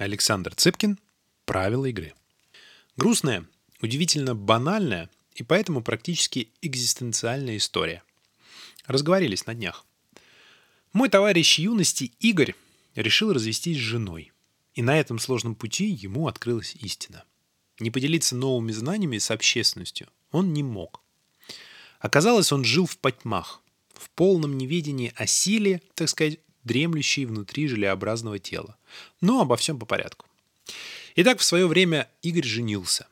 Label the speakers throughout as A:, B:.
A: Александр Цыпкин. Правила игры. Грустная, удивительно банальная и поэтому практически экзистенциальная история. Разговорились на днях. Мой товарищ юности Игорь решил развестись с женой. И на этом сложном пути ему открылась истина. Не поделиться новыми знаниями с общественностью он не мог. Оказалось, он жил в потьмах, в полном неведении о силе, так сказать, дремлющей внутри желеобразного тела. Но обо всем по порядку. Итак, в свое время Игорь женился.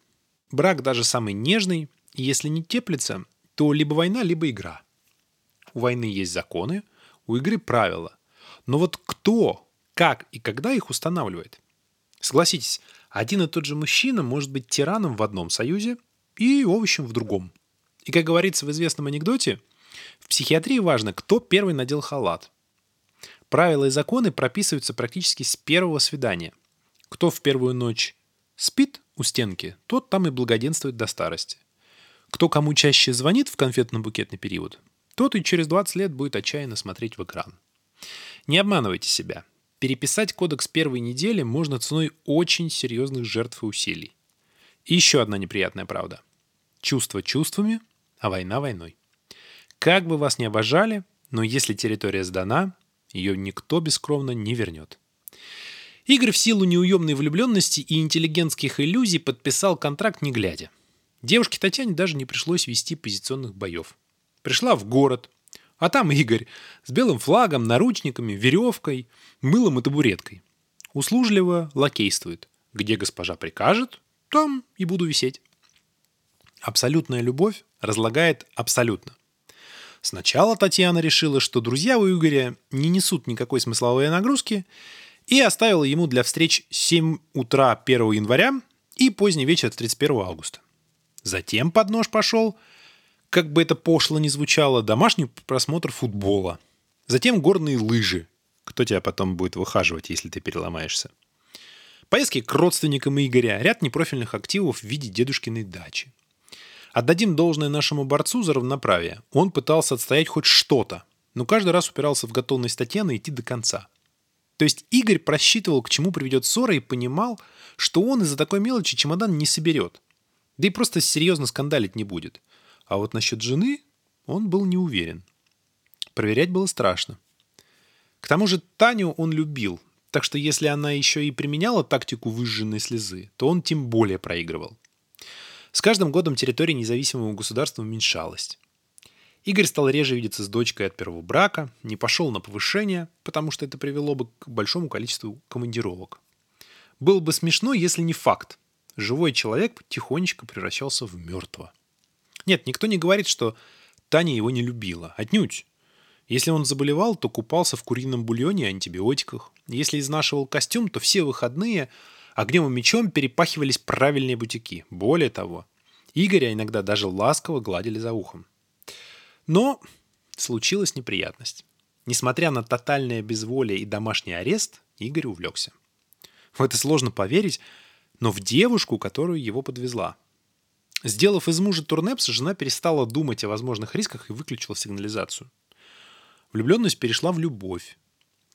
A: Брак даже самый нежный, если не теплится, то либо война, либо игра. У войны есть законы, у игры правила. Но вот кто, как и когда их устанавливает? Согласитесь, один и тот же мужчина может быть тираном в одном союзе и овощем в другом. И, как говорится в известном анекдоте, в психиатрии важно, кто первый надел халат. Правила и законы прописываются практически с первого свидания. Кто в первую ночь спит у стенки, тот там и благоденствует до старости. Кто кому чаще звонит в конфетно-букетный период, тот и через 20 лет будет отчаянно смотреть в экран. Не обманывайте себя. Переписать кодекс первой недели можно ценой очень серьезных жертв и усилий. И еще одна неприятная правда. Чувство чувствами, а война войной. Как бы вас ни обожали, но если территория сдана, ее никто бескровно не вернет. Игорь в силу неуемной влюбленности и интеллигентских иллюзий подписал контракт не глядя. Девушке Татьяне даже не пришлось вести позиционных боев. Пришла в город, а там Игорь с белым флагом, наручниками, веревкой, мылом и табуреткой. Услужливо лакействует. Где госпожа прикажет, там и буду висеть. Абсолютная любовь разлагает абсолютно. Сначала Татьяна решила, что друзья у Игоря не несут никакой смысловой нагрузки, и оставила ему для встреч 7 утра 1 января и поздний вечер 31 августа. Затем под нож пошел, как бы это пошло ни звучало, домашний просмотр футбола. Затем горные лыжи. Кто тебя потом будет выхаживать, если ты переломаешься? Поездки к родственникам Игоря, ряд непрофильных активов в виде дедушкиной дачи. Отдадим должное нашему борцу за равноправие. Он пытался отстоять хоть что-то, но каждый раз упирался в готовность Татьяны идти до конца. То есть Игорь просчитывал, к чему приведет ссора, и понимал, что он из-за такой мелочи чемодан не соберет. Да и просто серьезно скандалить не будет. А вот насчет жены он был не уверен. Проверять было страшно. К тому же Таню он любил, так что если она еще и применяла тактику выжженной слезы, то он тем более проигрывал. С каждым годом территория независимого государства уменьшалась. Игорь стал реже видеться с дочкой от первого брака, не пошел на повышение, потому что это привело бы к большому количеству командировок. Было бы смешно, если не факт. Живой человек тихонечко превращался в мертвого. Нет, никто не говорит, что Таня его не любила. Отнюдь. Если он заболевал, то купался в курином бульоне и антибиотиках. Если изнашивал костюм, то все выходные огнем и мечом перепахивались правильные бутики. Более того, Игоря иногда даже ласково гладили за ухом. Но случилась неприятность. Несмотря на тотальное безволие и домашний арест, Игорь увлекся. В это сложно поверить, но в девушку, которую его подвезла. Сделав из мужа турнепс, жена перестала думать о возможных рисках и выключила сигнализацию. Влюбленность перешла в любовь.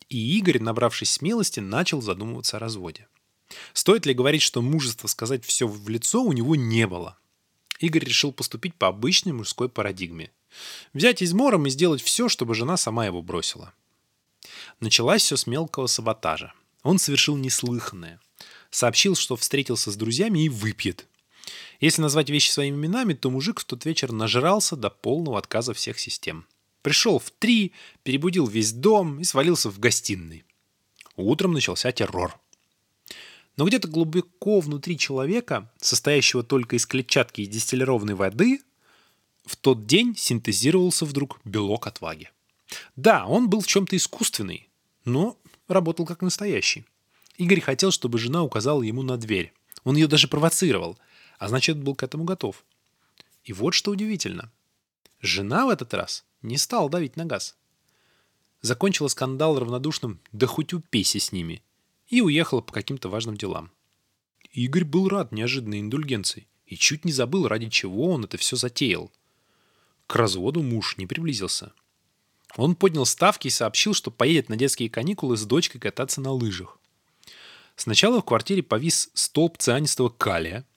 A: И Игорь, набравшись смелости, начал задумываться о разводе. Стоит ли говорить, что мужества сказать все в лицо у него не было? Игорь решил поступить по обычной мужской парадигме. Взять измором и сделать все, чтобы жена сама его бросила. Началось все с мелкого саботажа. Он совершил неслыханное. Сообщил, что встретился с друзьями и выпьет. Если назвать вещи своими именами, то мужик в тот вечер нажрался до полного отказа всех систем. Пришел в три, перебудил весь дом и свалился в гостиной. Утром начался террор. Но где-то глубоко внутри человека, состоящего только из клетчатки и дистиллированной воды, в тот день синтезировался вдруг белок отваги. Да, он был в чем-то искусственный, но работал как настоящий. Игорь хотел, чтобы жена указала ему на дверь. Он ее даже провоцировал, а значит, был к этому готов. И вот что удивительно. Жена в этот раз не стала давить на газ. Закончила скандал равнодушным «да хоть упейся с ними» и уехала по каким-то важным делам. Игорь был рад неожиданной индульгенции и чуть не забыл, ради чего он это все затеял. К разводу муж не приблизился. Он поднял ставки и сообщил, что поедет на детские каникулы с дочкой кататься на лыжах. Сначала в квартире повис столб цианистого калия,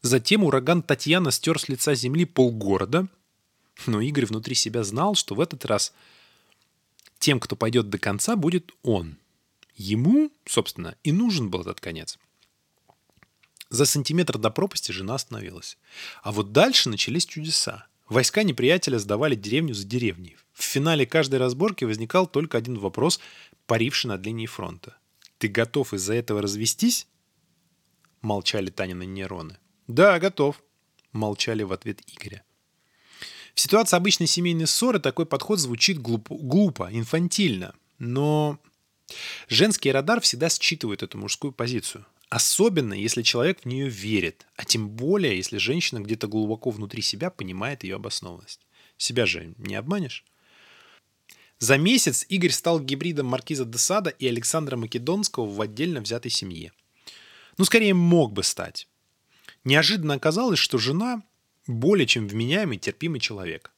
A: затем ураган Татьяна стер с лица земли полгорода, но Игорь внутри себя знал, что в этот раз тем, кто пойдет до конца, будет он. Ему, собственно, и нужен был этот конец. За сантиметр до пропасти жена остановилась. А вот дальше начались чудеса. Войска неприятеля сдавали деревню за деревней. В финале каждой разборки возникал только один вопрос, паривший над линией фронта. «Ты готов из-за этого развестись?» Молчали Танины нейроны. «Да, готов», — молчали в ответ Игоря. В ситуации обычной семейной ссоры такой подход звучит глупо, глупо инфантильно, но женский радар всегда считывает эту мужскую позицию. Особенно, если человек в нее верит, а тем более, если женщина где-то глубоко внутри себя понимает ее обоснованность. Себя же не обманешь. За месяц Игорь стал гибридом Маркиза де Сада и Александра Македонского в отдельно взятой семье. Ну, скорее, мог бы стать. Неожиданно оказалось, что жена более чем вменяемый, терпимый человек.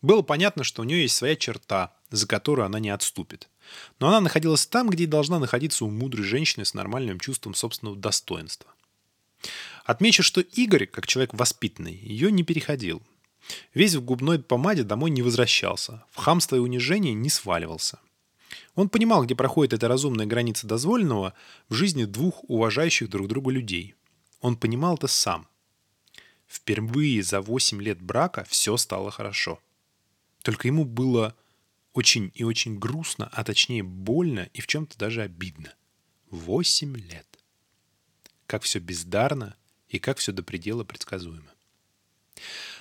A: Было понятно, что у нее есть своя черта, за которую она не отступит. Но она находилась там, где и должна находиться у мудрой женщины с нормальным чувством собственного достоинства. Отмечу, что Игорь, как человек воспитанный, ее не переходил. Весь в губной помаде домой не возвращался, в хамство и унижение не сваливался. Он понимал, где проходит эта разумная граница дозволенного в жизни двух уважающих друг друга людей. Он понимал это сам. Впервые за 8 лет брака все стало хорошо. Только ему было очень и очень грустно, а точнее больно и в чем-то даже обидно. Восемь лет. Как все бездарно и как все до предела предсказуемо.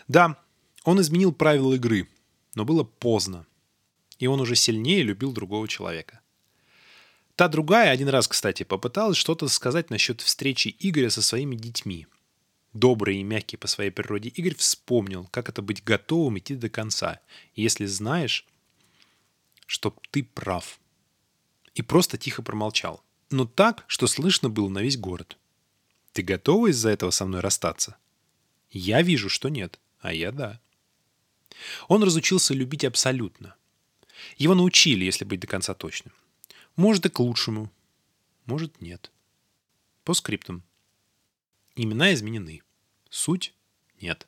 A: Да, он изменил правила игры, но было поздно. И он уже сильнее любил другого человека. Та другая один раз, кстати, попыталась что-то сказать насчет встречи Игоря со своими детьми. Добрый и мягкий по своей природе Игорь вспомнил, как это быть готовым идти до конца. Если знаешь, что ты прав. И просто тихо промолчал. Но так, что слышно было на весь город. Ты готова из-за этого со мной расстаться? Я вижу, что нет, а я да. Он разучился любить абсолютно. Его научили, если быть до конца точным. Может и к лучшему, может нет. По скриптам. Имена изменены. Суть – нет.